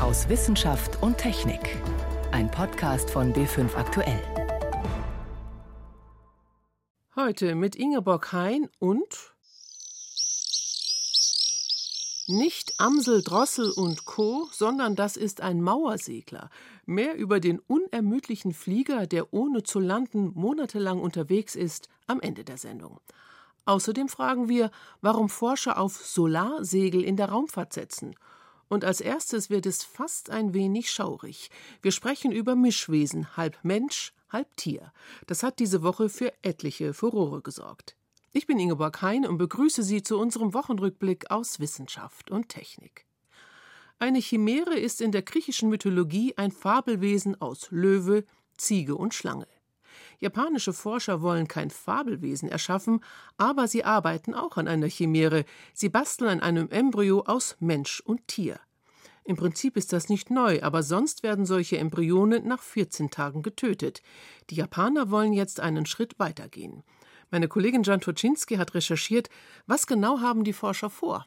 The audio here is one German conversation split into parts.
aus Wissenschaft und Technik. Ein Podcast von B5 Aktuell. Heute mit Ingeborg Hein und nicht Amsel, Drossel und Co., sondern das ist ein Mauersegler. Mehr über den unermüdlichen Flieger, der ohne zu landen monatelang unterwegs ist, am Ende der Sendung. Außerdem fragen wir, warum Forscher auf Solarsegel in der Raumfahrt setzen. Und als erstes wird es fast ein wenig schaurig. Wir sprechen über Mischwesen, halb Mensch, halb Tier. Das hat diese Woche für etliche Furore gesorgt. Ich bin Ingeborg Hein und begrüße Sie zu unserem Wochenrückblick aus Wissenschaft und Technik. Eine Chimäre ist in der griechischen Mythologie ein Fabelwesen aus Löwe, Ziege und Schlange. Japanische Forscher wollen kein Fabelwesen erschaffen, aber sie arbeiten auch an einer Chimäre. Sie basteln an einem Embryo aus Mensch und Tier. Im Prinzip ist das nicht neu, aber sonst werden solche Embryone nach 14 Tagen getötet. Die Japaner wollen jetzt einen Schritt weitergehen. Meine Kollegin Jan Toczynski hat recherchiert, was genau haben die Forscher vor?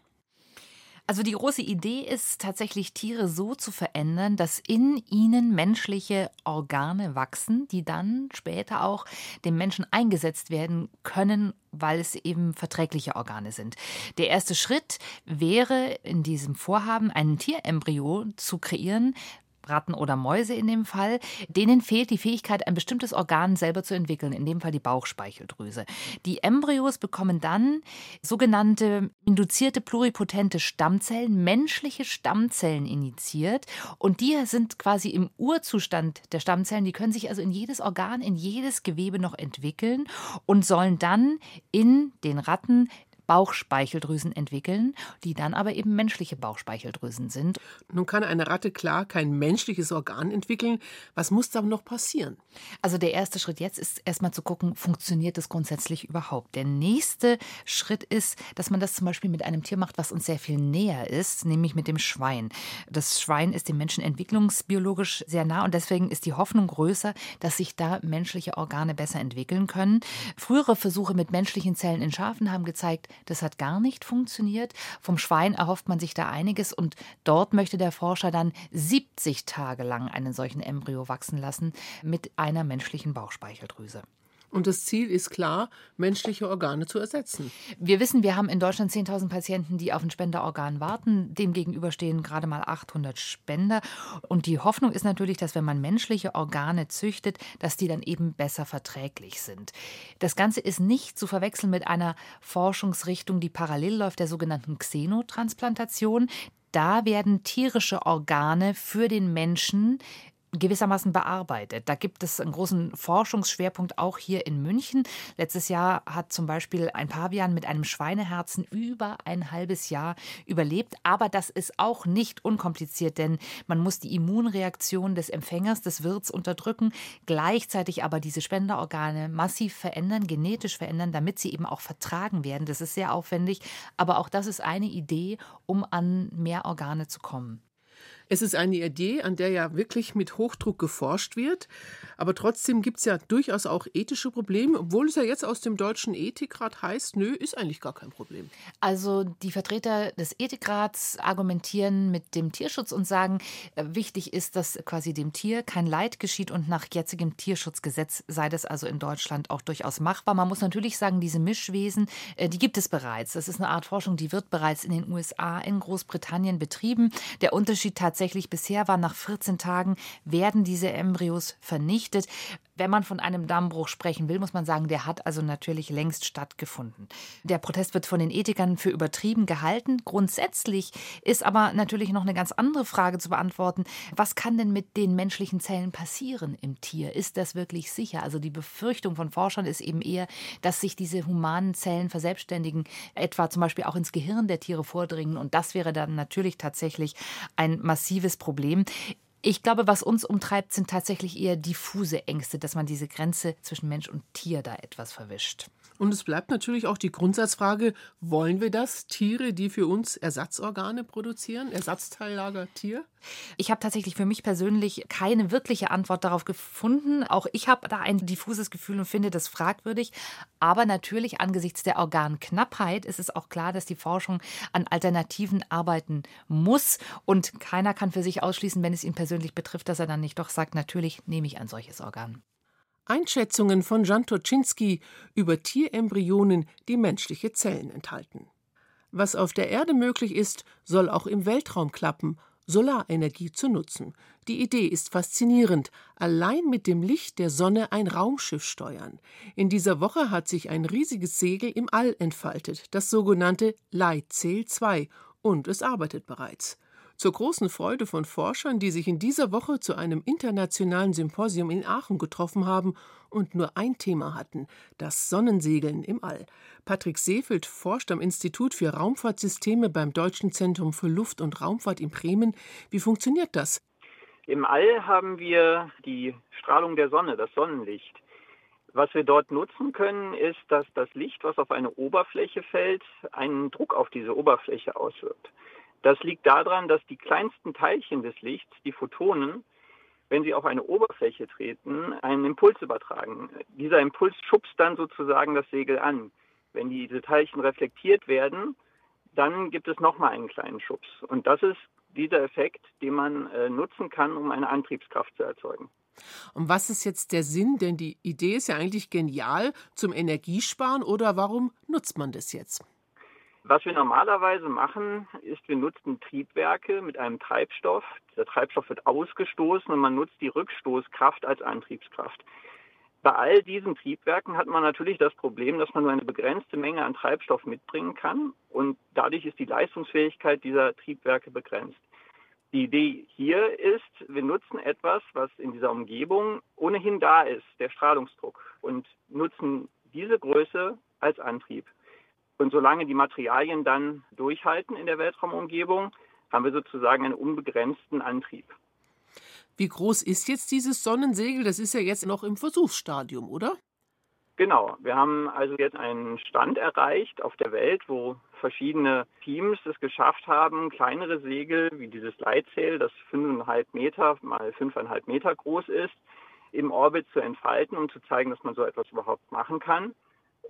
Also die große Idee ist tatsächlich Tiere so zu verändern, dass in ihnen menschliche Organe wachsen, die dann später auch dem Menschen eingesetzt werden können, weil es eben verträgliche Organe sind. Der erste Schritt wäre in diesem Vorhaben, ein Tierembryo zu kreieren, Ratten oder Mäuse in dem Fall, denen fehlt die Fähigkeit, ein bestimmtes Organ selber zu entwickeln, in dem Fall die Bauchspeicheldrüse. Die Embryos bekommen dann sogenannte induzierte pluripotente Stammzellen, menschliche Stammzellen initiiert. Und die sind quasi im Urzustand der Stammzellen, die können sich also in jedes Organ, in jedes Gewebe noch entwickeln und sollen dann in den Ratten Bauchspeicheldrüsen entwickeln, die dann aber eben menschliche Bauchspeicheldrüsen sind. Nun kann eine Ratte klar kein menschliches Organ entwickeln. Was muss da noch passieren? Also der erste Schritt jetzt ist erstmal zu gucken, funktioniert das grundsätzlich überhaupt. Der nächste Schritt ist, dass man das zum Beispiel mit einem Tier macht, was uns sehr viel näher ist, nämlich mit dem Schwein. Das Schwein ist dem Menschen entwicklungsbiologisch sehr nah und deswegen ist die Hoffnung größer, dass sich da menschliche Organe besser entwickeln können. Frühere Versuche mit menschlichen Zellen in Schafen haben gezeigt, das hat gar nicht funktioniert. Vom Schwein erhofft man sich da einiges und dort möchte der Forscher dann 70 Tage lang einen solchen Embryo wachsen lassen mit einer menschlichen Bauchspeicheldrüse. Und das Ziel ist klar, menschliche Organe zu ersetzen. Wir wissen, wir haben in Deutschland 10.000 Patienten, die auf ein Spenderorgan warten. Demgegenüber stehen gerade mal 800 Spender. Und die Hoffnung ist natürlich, dass wenn man menschliche Organe züchtet, dass die dann eben besser verträglich sind. Das Ganze ist nicht zu verwechseln mit einer Forschungsrichtung, die parallel läuft, der sogenannten Xenotransplantation. Da werden tierische Organe für den Menschen gewissermaßen bearbeitet. Da gibt es einen großen Forschungsschwerpunkt auch hier in München. Letztes Jahr hat zum Beispiel ein Pavian mit einem Schweineherzen über ein halbes Jahr überlebt. Aber das ist auch nicht unkompliziert, denn man muss die Immunreaktion des Empfängers, des Wirts unterdrücken, gleichzeitig aber diese Spenderorgane massiv verändern, genetisch verändern, damit sie eben auch vertragen werden. Das ist sehr aufwendig, aber auch das ist eine Idee, um an mehr Organe zu kommen. Es ist eine Idee, an der ja wirklich mit Hochdruck geforscht wird. Aber trotzdem gibt es ja durchaus auch ethische Probleme, obwohl es ja jetzt aus dem deutschen Ethikrat heißt, nö, ist eigentlich gar kein Problem. Also die Vertreter des Ethikrats argumentieren mit dem Tierschutz und sagen, äh, wichtig ist, dass quasi dem Tier kein Leid geschieht und nach jetzigem Tierschutzgesetz sei das also in Deutschland auch durchaus machbar. Man muss natürlich sagen, diese Mischwesen, äh, die gibt es bereits. Das ist eine Art Forschung, die wird bereits in den USA, in Großbritannien betrieben. Der Unterschied tatsächlich tatsächlich bisher war, nach 14 Tagen werden diese Embryos vernichtet. Wenn man von einem Dammbruch sprechen will, muss man sagen, der hat also natürlich längst stattgefunden. Der Protest wird von den Ethikern für übertrieben gehalten. Grundsätzlich ist aber natürlich noch eine ganz andere Frage zu beantworten. Was kann denn mit den menschlichen Zellen passieren im Tier? Ist das wirklich sicher? Also die Befürchtung von Forschern ist eben eher, dass sich diese humanen Zellen verselbstständigen, etwa zum Beispiel auch ins Gehirn der Tiere vordringen. Und das wäre dann natürlich tatsächlich ein massives Problem. Ich glaube, was uns umtreibt, sind tatsächlich eher diffuse Ängste, dass man diese Grenze zwischen Mensch und Tier da etwas verwischt. Und es bleibt natürlich auch die Grundsatzfrage, wollen wir das? Tiere, die für uns Ersatzorgane produzieren? Ersatzteillager Tier? Ich habe tatsächlich für mich persönlich keine wirkliche Antwort darauf gefunden. Auch ich habe da ein diffuses Gefühl und finde das fragwürdig. Aber natürlich angesichts der Organknappheit ist es auch klar, dass die Forschung an Alternativen arbeiten muss. Und keiner kann für sich ausschließen, wenn es ihn persönlich betrifft, dass er dann nicht doch sagt, natürlich nehme ich ein solches Organ. Einschätzungen von Jan Toczynski über Tierembryonen, die menschliche Zellen enthalten. Was auf der Erde möglich ist, soll auch im Weltraum klappen, Solarenergie zu nutzen. Die Idee ist faszinierend. Allein mit dem Licht der Sonne ein Raumschiff steuern. In dieser Woche hat sich ein riesiges Segel im All entfaltet, das sogenannte Leitsail 2, und es arbeitet bereits. Zur großen Freude von Forschern, die sich in dieser Woche zu einem internationalen Symposium in Aachen getroffen haben und nur ein Thema hatten: das Sonnensegeln im All. Patrick Seefeld forscht am Institut für Raumfahrtsysteme beim Deutschen Zentrum für Luft- und Raumfahrt in Bremen. Wie funktioniert das? Im All haben wir die Strahlung der Sonne, das Sonnenlicht. Was wir dort nutzen können, ist, dass das Licht, was auf eine Oberfläche fällt, einen Druck auf diese Oberfläche auswirkt. Das liegt daran, dass die kleinsten Teilchen des Lichts, die Photonen, wenn sie auf eine Oberfläche treten, einen Impuls übertragen. Dieser Impuls schubst dann sozusagen das Segel an. Wenn diese Teilchen reflektiert werden, dann gibt es nochmal einen kleinen Schubs. Und das ist dieser Effekt, den man äh, nutzen kann, um eine Antriebskraft zu erzeugen. Und was ist jetzt der Sinn? Denn die Idee ist ja eigentlich genial zum Energiesparen oder warum nutzt man das jetzt? Was wir normalerweise machen, ist, wir nutzen Triebwerke mit einem Treibstoff. Der Treibstoff wird ausgestoßen und man nutzt die Rückstoßkraft als Antriebskraft. Bei all diesen Triebwerken hat man natürlich das Problem, dass man nur eine begrenzte Menge an Treibstoff mitbringen kann und dadurch ist die Leistungsfähigkeit dieser Triebwerke begrenzt. Die Idee hier ist, wir nutzen etwas, was in dieser Umgebung ohnehin da ist, der Strahlungsdruck, und nutzen diese Größe als Antrieb. Und solange die Materialien dann durchhalten in der Weltraumumgebung, haben wir sozusagen einen unbegrenzten Antrieb. Wie groß ist jetzt dieses Sonnensegel? Das ist ja jetzt noch im Versuchsstadium, oder? Genau, wir haben also jetzt einen Stand erreicht auf der Welt, wo verschiedene Teams es geschafft haben, kleinere Segel wie dieses Leitsail, das 5,5 Meter mal 5,5 Meter groß ist, im Orbit zu entfalten, um zu zeigen, dass man so etwas überhaupt machen kann.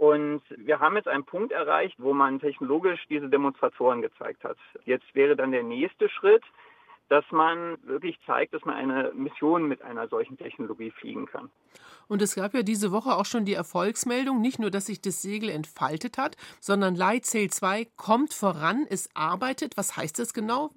Und wir haben jetzt einen Punkt erreicht, wo man technologisch diese Demonstratoren gezeigt hat. Jetzt wäre dann der nächste Schritt, dass man wirklich zeigt, dass man eine Mission mit einer solchen Technologie fliegen kann. Und es gab ja diese Woche auch schon die Erfolgsmeldung, nicht nur, dass sich das Segel entfaltet hat, sondern Lightsail 2 kommt voran, es arbeitet. Was heißt das genau?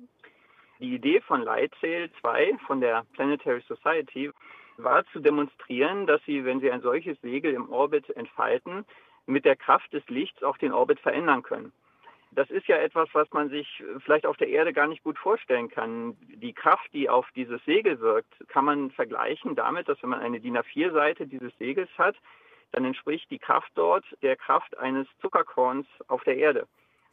Die Idee von Lightsail 2 von der Planetary Society war zu demonstrieren, dass sie, wenn sie ein solches Segel im Orbit entfalten, mit der Kraft des Lichts auch den Orbit verändern können. Das ist ja etwas, was man sich vielleicht auf der Erde gar nicht gut vorstellen kann. Die Kraft, die auf dieses Segel wirkt, kann man vergleichen damit, dass wenn man eine DIN A4-Seite dieses Segels hat, dann entspricht die Kraft dort der Kraft eines Zuckerkorns auf der Erde,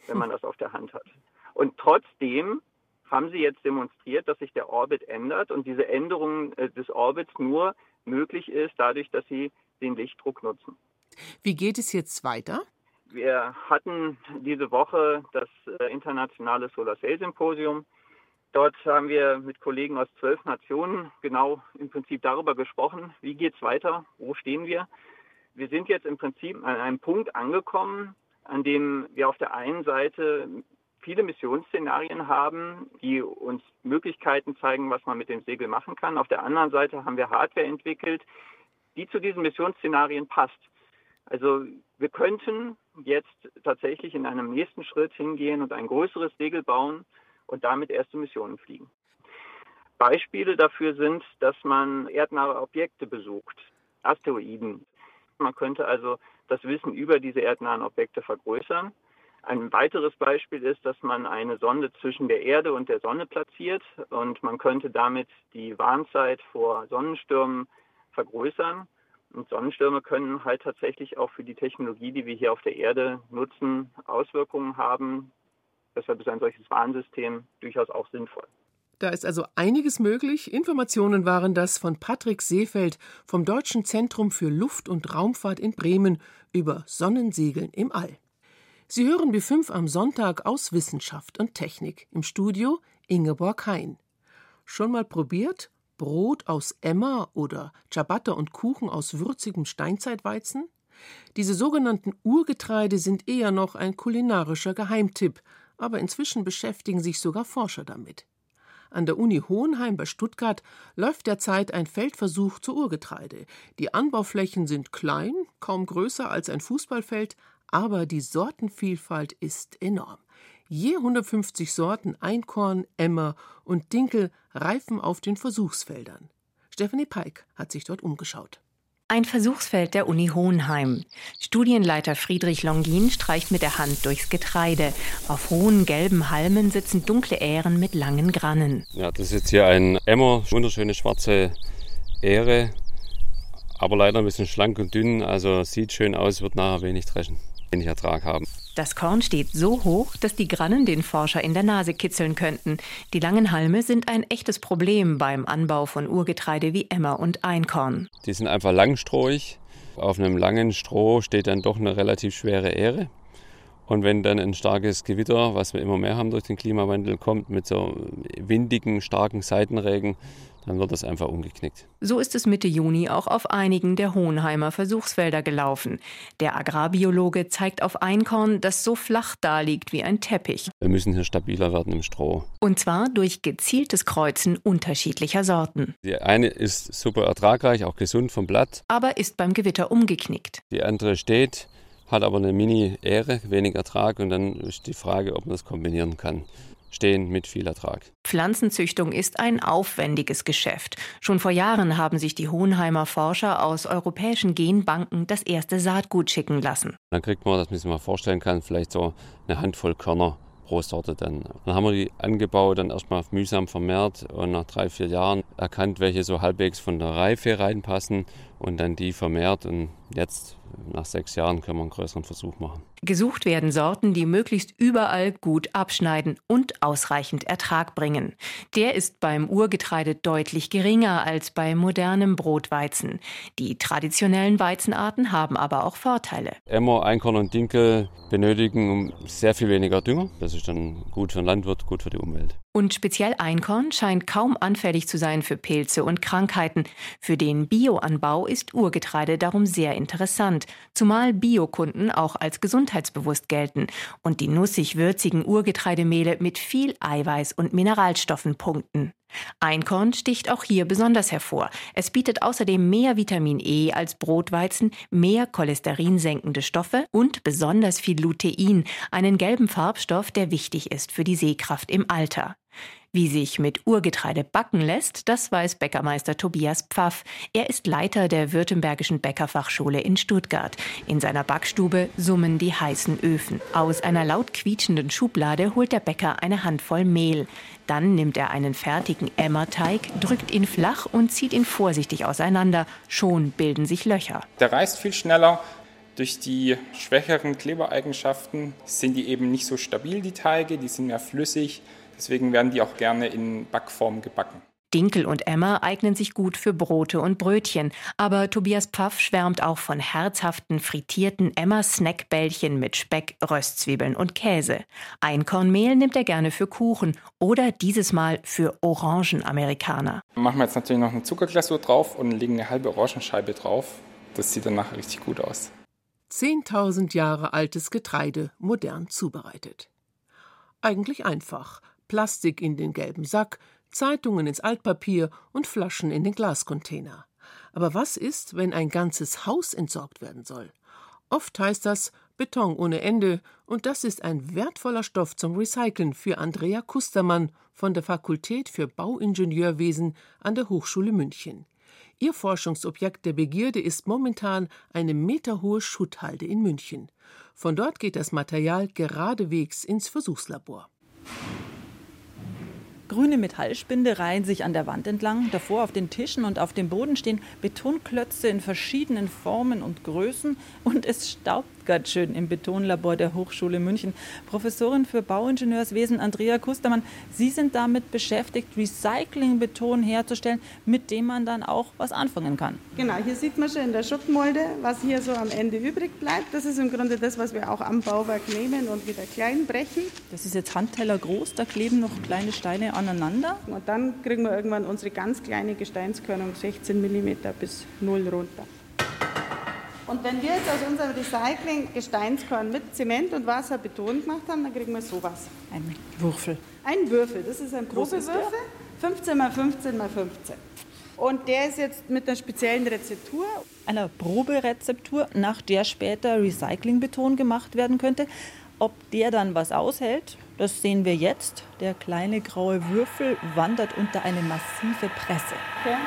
wenn man das auf der Hand hat. Und trotzdem haben sie jetzt demonstriert, dass sich der Orbit ändert und diese Änderung äh, des Orbits nur möglich ist dadurch, dass sie den Lichtdruck nutzen. Wie geht es jetzt weiter? Wir hatten diese Woche das äh, internationale Solar Sail Symposium. Dort haben wir mit Kollegen aus zwölf Nationen genau im Prinzip darüber gesprochen, wie geht es weiter, wo stehen wir. Wir sind jetzt im Prinzip an einem Punkt angekommen, an dem wir auf der einen Seite viele Missionsszenarien haben, die uns Möglichkeiten zeigen, was man mit dem Segel machen kann. Auf der anderen Seite haben wir Hardware entwickelt, die zu diesen Missionsszenarien passt. Also wir könnten jetzt tatsächlich in einem nächsten Schritt hingehen und ein größeres Segel bauen und damit erste Missionen fliegen. Beispiele dafür sind, dass man erdnahe Objekte besucht, Asteroiden. Man könnte also das Wissen über diese erdnahen Objekte vergrößern. Ein weiteres Beispiel ist, dass man eine Sonde zwischen der Erde und der Sonne platziert und man könnte damit die Warnzeit vor Sonnenstürmen vergrößern. Und Sonnenstürme können halt tatsächlich auch für die Technologie, die wir hier auf der Erde nutzen, Auswirkungen haben. Deshalb ist ein solches Warnsystem durchaus auch sinnvoll. Da ist also einiges möglich. Informationen waren das von Patrick Seefeld vom Deutschen Zentrum für Luft- und Raumfahrt in Bremen über Sonnensegeln im All. Sie hören B5 am Sonntag aus Wissenschaft und Technik. Im Studio Ingeborg Hein. Schon mal probiert? Brot aus Emmer oder Ciabatta und Kuchen aus würzigem Steinzeitweizen? Diese sogenannten Urgetreide sind eher noch ein kulinarischer Geheimtipp, aber inzwischen beschäftigen sich sogar Forscher damit. An der Uni Hohenheim bei Stuttgart läuft derzeit ein Feldversuch zu Urgetreide. Die Anbauflächen sind klein, kaum größer als ein Fußballfeld, aber die Sortenvielfalt ist enorm. Je 150 Sorten Einkorn, Emmer und Dinkel reifen auf den Versuchsfeldern. Stephanie Peik hat sich dort umgeschaut. Ein Versuchsfeld der Uni Hohenheim. Studienleiter Friedrich Longin streicht mit der Hand durchs Getreide. Auf hohen gelben Halmen sitzen dunkle Ähren mit langen Grannen. Ja, das ist jetzt hier ein Emmer, wunderschöne schwarze Ähre, aber leider ein bisschen schlank und dünn. Also sieht schön aus, wird nachher wenig dreschen, wenig Ertrag haben. Das Korn steht so hoch, dass die Grannen den Forscher in der Nase kitzeln könnten. Die langen Halme sind ein echtes Problem beim Anbau von Urgetreide wie Emmer und Einkorn. Die sind einfach langstrohig. Auf einem langen Stroh steht dann doch eine relativ schwere Ähre. Und wenn dann ein starkes Gewitter, was wir immer mehr haben durch den Klimawandel, kommt mit so windigen, starken Seitenregen, dann wird das einfach umgeknickt. So ist es Mitte Juni auch auf einigen der Hohenheimer Versuchsfelder gelaufen. Der Agrarbiologe zeigt auf Einkorn, das so flach daliegt wie ein Teppich. Wir müssen hier stabiler werden im Stroh. Und zwar durch gezieltes Kreuzen unterschiedlicher Sorten. Die eine ist super ertragreich, auch gesund vom Blatt. Aber ist beim Gewitter umgeknickt. Die andere steht, hat aber eine Mini-Ähre, wenig Ertrag und dann ist die Frage, ob man das kombinieren kann stehen mit viel Ertrag. Pflanzenzüchtung ist ein aufwendiges Geschäft. Schon vor Jahren haben sich die Hohenheimer Forscher aus europäischen Genbanken das erste Saatgut schicken lassen. Dann kriegt man, dass man sich mal vorstellen kann, vielleicht so eine Handvoll Körner pro Sorte dann. Dann haben wir die angebaut, dann erstmal mühsam vermehrt und nach drei, vier Jahren erkannt, welche so halbwegs von der Reife reinpassen und dann die vermehrt und jetzt nach sechs Jahren können wir einen größeren Versuch machen. Gesucht werden Sorten, die möglichst überall gut abschneiden und ausreichend Ertrag bringen. Der ist beim Urgetreide deutlich geringer als bei modernem Brotweizen. Die traditionellen Weizenarten haben aber auch Vorteile. Emmer, Einkorn und Dinkel benötigen sehr viel weniger Dünger. Das ist dann gut für den Landwirt, gut für die Umwelt. Und speziell Einkorn scheint kaum anfällig zu sein für Pilze und Krankheiten. Für den Bioanbau ist Urgetreide darum sehr interessant, zumal Biokunden auch als gesundheitsbewusst gelten und die nussig-würzigen Urgetreidemehle mit viel Eiweiß und Mineralstoffen punkten. Einkorn sticht auch hier besonders hervor. Es bietet außerdem mehr Vitamin E als Brotweizen, mehr cholesterinsenkende Stoffe und besonders viel Lutein, einen gelben Farbstoff, der wichtig ist für die Sehkraft im Alter. Wie sich mit Urgetreide backen lässt, das weiß Bäckermeister Tobias Pfaff. Er ist Leiter der Württembergischen Bäckerfachschule in Stuttgart. In seiner Backstube summen die heißen Öfen. Aus einer laut quietschenden Schublade holt der Bäcker eine Handvoll Mehl. Dann nimmt er einen fertigen Emmerteig, drückt ihn flach und zieht ihn vorsichtig auseinander. Schon bilden sich Löcher. Der reißt viel schneller. Durch die schwächeren Klebereigenschaften sind die eben nicht so stabil, die Teige, die sind mehr flüssig. Deswegen werden die auch gerne in Backform gebacken. Dinkel und Emmer eignen sich gut für Brote und Brötchen, aber Tobias Pfaff schwärmt auch von herzhaften frittierten Emmer-Snackbällchen mit Speck, Röstzwiebeln und Käse. Einkornmehl nimmt er gerne für Kuchen oder dieses Mal für Orangenamerikaner. Machen wir jetzt natürlich noch eine Zuckerglasur drauf und legen eine halbe Orangenscheibe drauf. Das sieht danach richtig gut aus. 10.000 Jahre altes Getreide modern zubereitet. Eigentlich einfach. Plastik in den gelben Sack, Zeitungen ins Altpapier und Flaschen in den Glascontainer. Aber was ist, wenn ein ganzes Haus entsorgt werden soll? Oft heißt das Beton ohne Ende, und das ist ein wertvoller Stoff zum Recyceln für Andrea Kustermann von der Fakultät für Bauingenieurwesen an der Hochschule München. Ihr Forschungsobjekt der Begierde ist momentan eine meterhohe Schutthalde in München. Von dort geht das Material geradewegs ins Versuchslabor. Grüne Metallspinde reihen sich an der Wand entlang. Davor auf den Tischen und auf dem Boden stehen Betonklötze in verschiedenen Formen und Größen und es staubt Stuttgart schön im Betonlabor der Hochschule München. Professorin für Bauingenieurswesen Andrea Kustermann, Sie sind damit beschäftigt, Recyclingbeton herzustellen, mit dem man dann auch was anfangen kann. Genau, hier sieht man schon in der Schuttmolde, was hier so am Ende übrig bleibt. Das ist im Grunde das, was wir auch am Bauwerk nehmen und wieder klein brechen. Das ist jetzt Handteller groß, da kleben noch kleine Steine aneinander. Und dann kriegen wir irgendwann unsere ganz kleine Gesteinskörnung 16 mm bis 0 runter. Und wenn wir jetzt aus unserem Recycling Gesteinskorn mit Zement und Wasser Beton gemacht haben, dann kriegen wir sowas. Ein Würfel. Ein Würfel, das ist ein Probewürfel, 15 mal 15 mal 15. Und der ist jetzt mit einer speziellen Rezeptur. Einer Proberezeptur, nach der später Recyclingbeton gemacht werden könnte. Ob der dann was aushält, das sehen wir jetzt. Der kleine graue Würfel wandert unter eine massive Presse. Okay.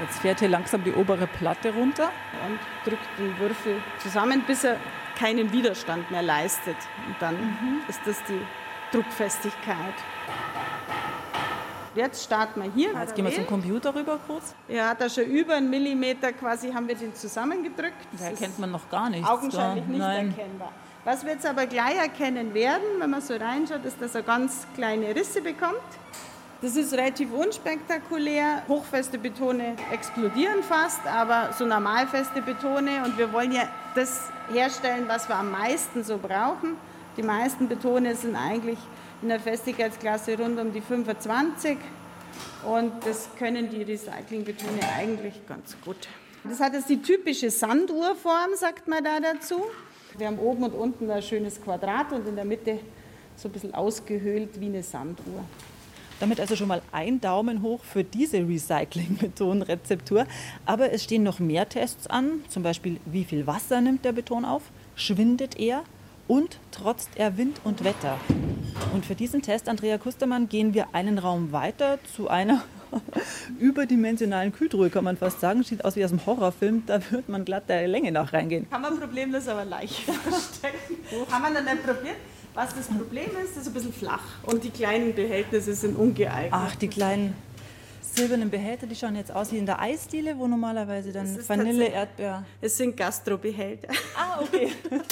Jetzt fährt hier langsam die obere Platte runter. Und drückt den Würfel zusammen, bis er keinen Widerstand mehr leistet. Und dann mhm. ist das die Druckfestigkeit. Jetzt starten wir hier. Jetzt gehen wir zum Computer rüber kurz. Ja, da schon über einen Millimeter quasi haben wir den zusammengedrückt. Da erkennt man noch gar nichts. Augenscheinlich da. nicht Nein. erkennbar. Was wir jetzt aber gleich erkennen werden, wenn man so reinschaut, ist, dass er ganz kleine Risse bekommt. Das ist relativ unspektakulär. Hochfeste Betone explodieren fast, aber so normalfeste Betone. Und wir wollen ja das herstellen, was wir am meisten so brauchen. Die meisten Betone sind eigentlich in der Festigkeitsklasse rund um die 25. Und das können die Recyclingbetone eigentlich ganz gut. Das hat jetzt die typische Sanduhrform, sagt man da dazu. Wir haben oben und unten ein schönes Quadrat und in der Mitte so ein bisschen ausgehöhlt wie eine Sanduhr. Damit also schon mal ein Daumen hoch für diese Recycling-Beton-Rezeptur. Aber es stehen noch mehr Tests an, zum Beispiel wie viel Wasser nimmt der Beton auf, schwindet er und trotzt er Wind und Wetter. Und für diesen Test, Andrea Kustermann, gehen wir einen Raum weiter zu einer überdimensionalen Kühltruhe, kann man fast sagen. Sieht aus wie aus einem Horrorfilm, da wird man glatt der Länge nach reingehen. Kann man problemlos aber leicht verstecken. Haben wir dann nicht probiert? Was das Problem ist, ist ein bisschen flach und die kleinen Behältnisse sind ungeeignet. Ach, die kleinen silbernen Behälter, die schauen jetzt aus wie in der Eisdiele, wo normalerweise dann Vanille, Erdbeer. Es sind Gastrobehälter. Ah, okay.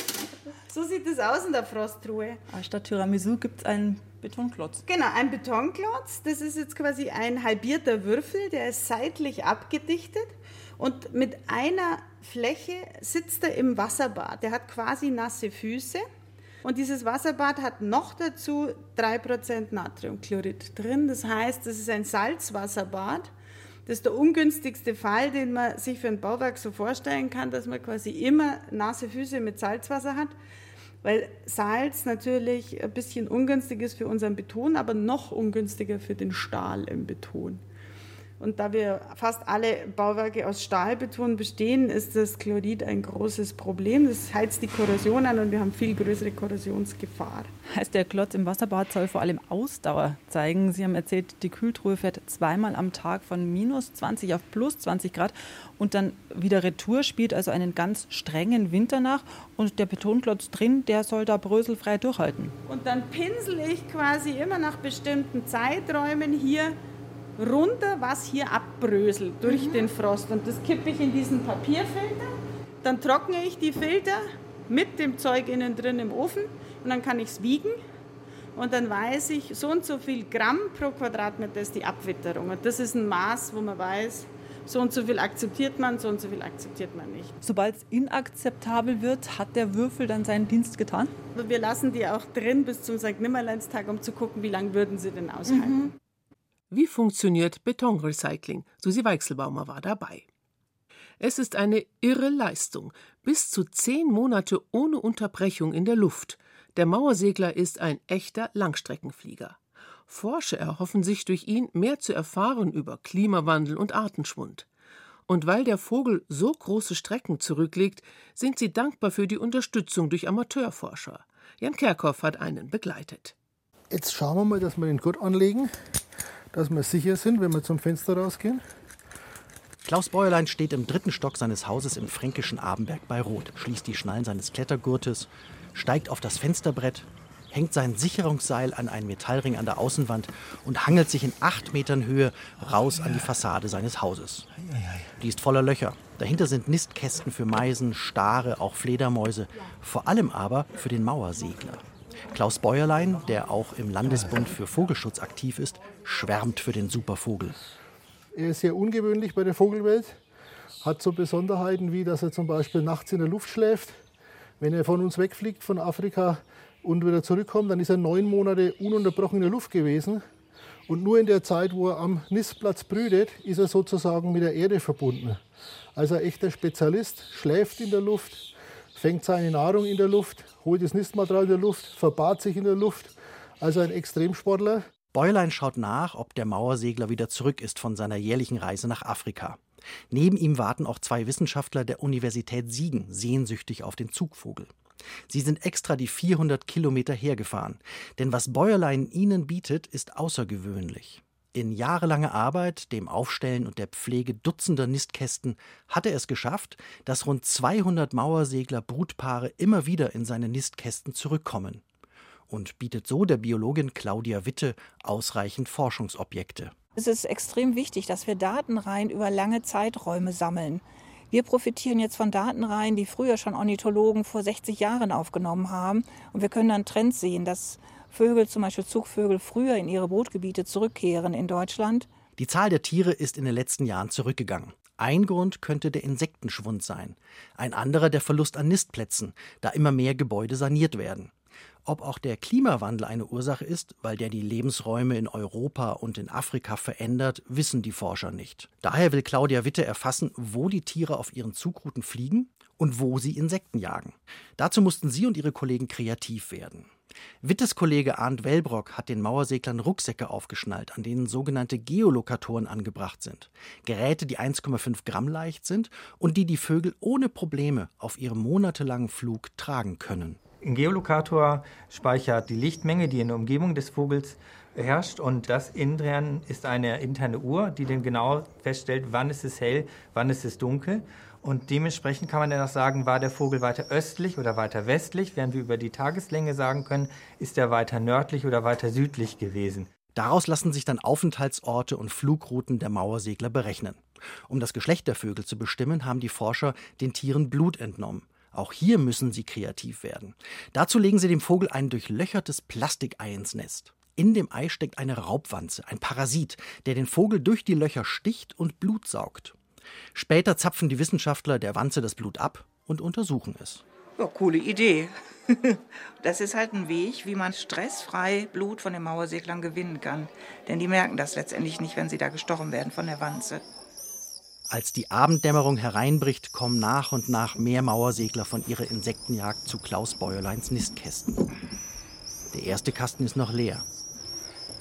So sieht es aus in der Frosttruhe. Ah, Statt Tiramisu gibt es einen Betonklotz. Genau, ein Betonklotz. Das ist jetzt quasi ein halbierter Würfel, der ist seitlich abgedichtet und mit einer Fläche sitzt er im Wasserbad. Der hat quasi nasse Füße. Und dieses Wasserbad hat noch dazu 3% Natriumchlorid drin. Das heißt, das ist ein Salzwasserbad. Das ist der ungünstigste Fall, den man sich für ein Bauwerk so vorstellen kann, dass man quasi immer nasse Füße mit Salzwasser hat. Weil Salz natürlich ein bisschen ungünstig ist für unseren Beton, aber noch ungünstiger für den Stahl im Beton. Und da wir fast alle Bauwerke aus Stahlbeton bestehen, ist das Chlorid ein großes Problem. Das heizt die Korrosion an und wir haben viel größere Korrosionsgefahr. Heißt, der Klotz im Wasserbad soll vor allem Ausdauer zeigen. Sie haben erzählt, die Kühltruhe fährt zweimal am Tag von minus 20 auf plus 20 Grad und dann wieder Retour, spielt also einen ganz strengen Winter nach. Und der Betonklotz drin, der soll da bröselfrei durchhalten. Und dann pinsel ich quasi immer nach bestimmten Zeiträumen hier runter, was hier abbröselt durch den Frost. Und das kippe ich in diesen Papierfilter. Dann trockne ich die Filter mit dem Zeug innen drin im Ofen und dann kann ich es wiegen. Und dann weiß ich, so und so viel Gramm pro Quadratmeter ist die Abwitterung. Und das ist ein Maß, wo man weiß, so und so viel akzeptiert man, so und so viel akzeptiert man nicht. Sobald es inakzeptabel wird, hat der Würfel dann seinen Dienst getan? Wir lassen die auch drin bis zum St. Nimmerleinstag, um zu gucken, wie lange würden sie denn aushalten. Wie funktioniert Betonrecycling? Susi Weichselbaumer war dabei. Es ist eine irre Leistung. Bis zu zehn Monate ohne Unterbrechung in der Luft. Der Mauersegler ist ein echter Langstreckenflieger. Forscher erhoffen sich durch ihn mehr zu erfahren über Klimawandel und Artenschwund. Und weil der Vogel so große Strecken zurücklegt, sind sie dankbar für die Unterstützung durch Amateurforscher. Jan Kerkhoff hat einen begleitet. Jetzt schauen wir mal, dass wir den gut anlegen, dass wir sicher sind, wenn wir zum Fenster rausgehen. Klaus Bäuerlein steht im dritten Stock seines Hauses im fränkischen Abenberg bei Roth, schließt die Schnallen seines Klettergurtes, steigt auf das Fensterbrett, hängt sein Sicherungsseil an einen Metallring an der Außenwand und hangelt sich in acht Metern Höhe raus an die Fassade seines Hauses. Die ist voller Löcher. Dahinter sind Nistkästen für Meisen, Stare, auch Fledermäuse, vor allem aber für den Mauersegler. Klaus Bäuerlein, der auch im Landesbund für Vogelschutz aktiv ist, schwärmt für den Supervogel. Er ist sehr ungewöhnlich bei der Vogelwelt, hat so Besonderheiten wie, dass er zum Beispiel nachts in der Luft schläft. Wenn er von uns wegfliegt, von Afrika und wieder zurückkommt, dann ist er neun Monate ununterbrochen in der Luft gewesen. Und nur in der Zeit, wo er am Nistplatz brütet, ist er sozusagen mit der Erde verbunden. Also ein echter Spezialist, schläft in der Luft, fängt seine Nahrung in der Luft, holt das Nistmaterial in der Luft, verbahrt sich in der Luft. Also ein Extremsportler. Bäulein schaut nach, ob der Mauersegler wieder zurück ist von seiner jährlichen Reise nach Afrika. Neben ihm warten auch zwei Wissenschaftler der Universität Siegen sehnsüchtig auf den Zugvogel. Sie sind extra die 400 Kilometer hergefahren, denn was Bäuerlein ihnen bietet, ist außergewöhnlich. In jahrelanger Arbeit, dem Aufstellen und der Pflege dutzender Nistkästen hat er es geschafft, dass rund 200 Mauersegler Brutpaare immer wieder in seine Nistkästen zurückkommen und bietet so der Biologin Claudia Witte ausreichend Forschungsobjekte. Es ist extrem wichtig, dass wir Datenreihen über lange Zeiträume sammeln. Wir profitieren jetzt von Datenreihen, die früher schon Ornithologen vor 60 Jahren aufgenommen haben. Und wir können dann Trends sehen, dass Vögel, zum Beispiel Zugvögel, früher in ihre Brutgebiete zurückkehren in Deutschland. Die Zahl der Tiere ist in den letzten Jahren zurückgegangen. Ein Grund könnte der Insektenschwund sein, ein anderer der Verlust an Nistplätzen, da immer mehr Gebäude saniert werden. Ob auch der Klimawandel eine Ursache ist, weil der die Lebensräume in Europa und in Afrika verändert, wissen die Forscher nicht. Daher will Claudia Witte erfassen, wo die Tiere auf ihren Zugrouten fliegen und wo sie Insekten jagen. Dazu mussten sie und ihre Kollegen kreativ werden. Wittes Kollege Arndt Wellbrock hat den Mauerseglern Rucksäcke aufgeschnallt, an denen sogenannte Geolokatoren angebracht sind. Geräte, die 1,5 Gramm leicht sind und die die Vögel ohne Probleme auf ihrem monatelangen Flug tragen können. Ein Geolokator speichert die Lichtmenge, die in der Umgebung des Vogels herrscht und das innen drin ist eine interne Uhr, die dann genau feststellt, wann ist es hell, wann ist es dunkel und dementsprechend kann man dann auch sagen, war der Vogel weiter östlich oder weiter westlich, während wir über die Tageslänge sagen können, ist er weiter nördlich oder weiter südlich gewesen. Daraus lassen sich dann Aufenthaltsorte und Flugrouten der Mauersegler berechnen. Um das Geschlecht der Vögel zu bestimmen, haben die Forscher den Tieren Blut entnommen. Auch hier müssen sie kreativ werden. Dazu legen sie dem Vogel ein durchlöchertes Plastikei ins Nest. In dem Ei steckt eine Raubwanze, ein Parasit, der den Vogel durch die Löcher sticht und Blut saugt. Später zapfen die Wissenschaftler der Wanze das Blut ab und untersuchen es. Ja, coole Idee. Das ist halt ein Weg, wie man stressfrei Blut von den Mauerseglern gewinnen kann. Denn die merken das letztendlich nicht, wenn sie da gestochen werden von der Wanze. Als die Abenddämmerung hereinbricht, kommen nach und nach mehr Mauersegler von ihrer Insektenjagd zu Klaus Bäuerleins Nistkästen. Der erste Kasten ist noch leer.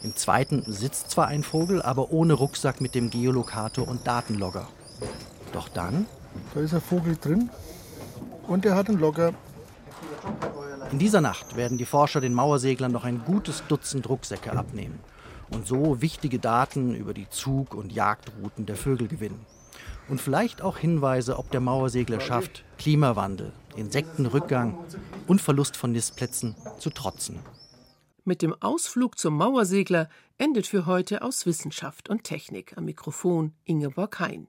Im zweiten sitzt zwar ein Vogel, aber ohne Rucksack mit dem Geolokator und Datenlogger. Doch dann. Da ist ein Vogel drin und der hat einen Logger. In dieser Nacht werden die Forscher den Mauerseglern noch ein gutes Dutzend Rucksäcke abnehmen und so wichtige Daten über die Zug- und Jagdrouten der Vögel gewinnen. Und vielleicht auch Hinweise, ob der Mauersegler schafft, Klimawandel, Insektenrückgang und Verlust von Nistplätzen zu trotzen. Mit dem Ausflug zum Mauersegler endet für heute aus Wissenschaft und Technik am Mikrofon Ingeborg Hein.